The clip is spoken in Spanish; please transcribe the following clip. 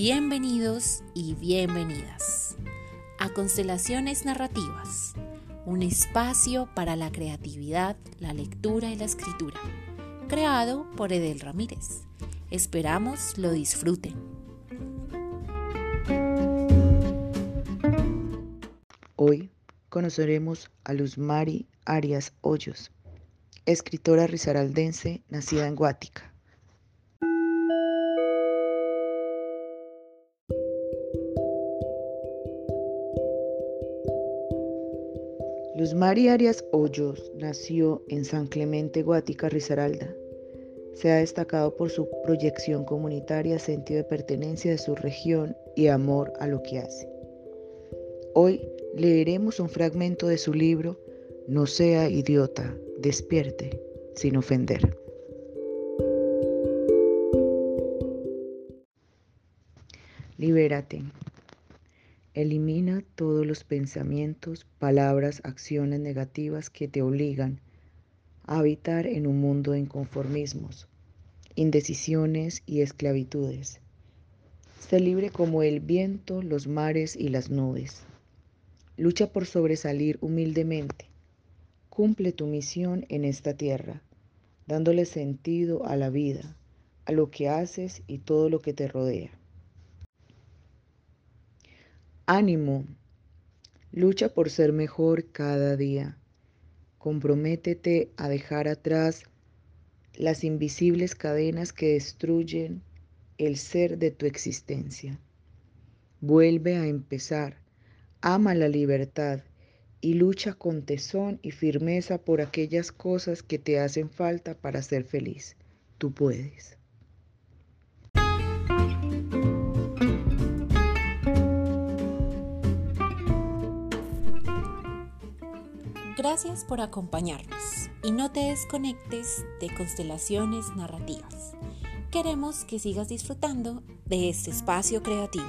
Bienvenidos y bienvenidas a Constelaciones Narrativas, un espacio para la creatividad, la lectura y la escritura, creado por Edel Ramírez. Esperamos lo disfruten. Hoy conoceremos a Luzmari Arias Hoyos, escritora risaraldense nacida en Guática. Luz María Arias Hoyos nació en San Clemente, Guática, Risaralda. Se ha destacado por su proyección comunitaria, sentido de pertenencia de su región y amor a lo que hace. Hoy leeremos un fragmento de su libro No sea idiota, despierte, sin ofender. Libérate. Elimina todos los pensamientos, palabras, acciones negativas que te obligan a habitar en un mundo de inconformismos, indecisiones y esclavitudes. Sé libre como el viento, los mares y las nubes. Lucha por sobresalir humildemente. Cumple tu misión en esta tierra, dándole sentido a la vida, a lo que haces y todo lo que te rodea. Ánimo, lucha por ser mejor cada día. Comprométete a dejar atrás las invisibles cadenas que destruyen el ser de tu existencia. Vuelve a empezar, ama la libertad y lucha con tesón y firmeza por aquellas cosas que te hacen falta para ser feliz. Tú puedes. Gracias por acompañarnos y no te desconectes de constelaciones narrativas. Queremos que sigas disfrutando de este espacio creativo.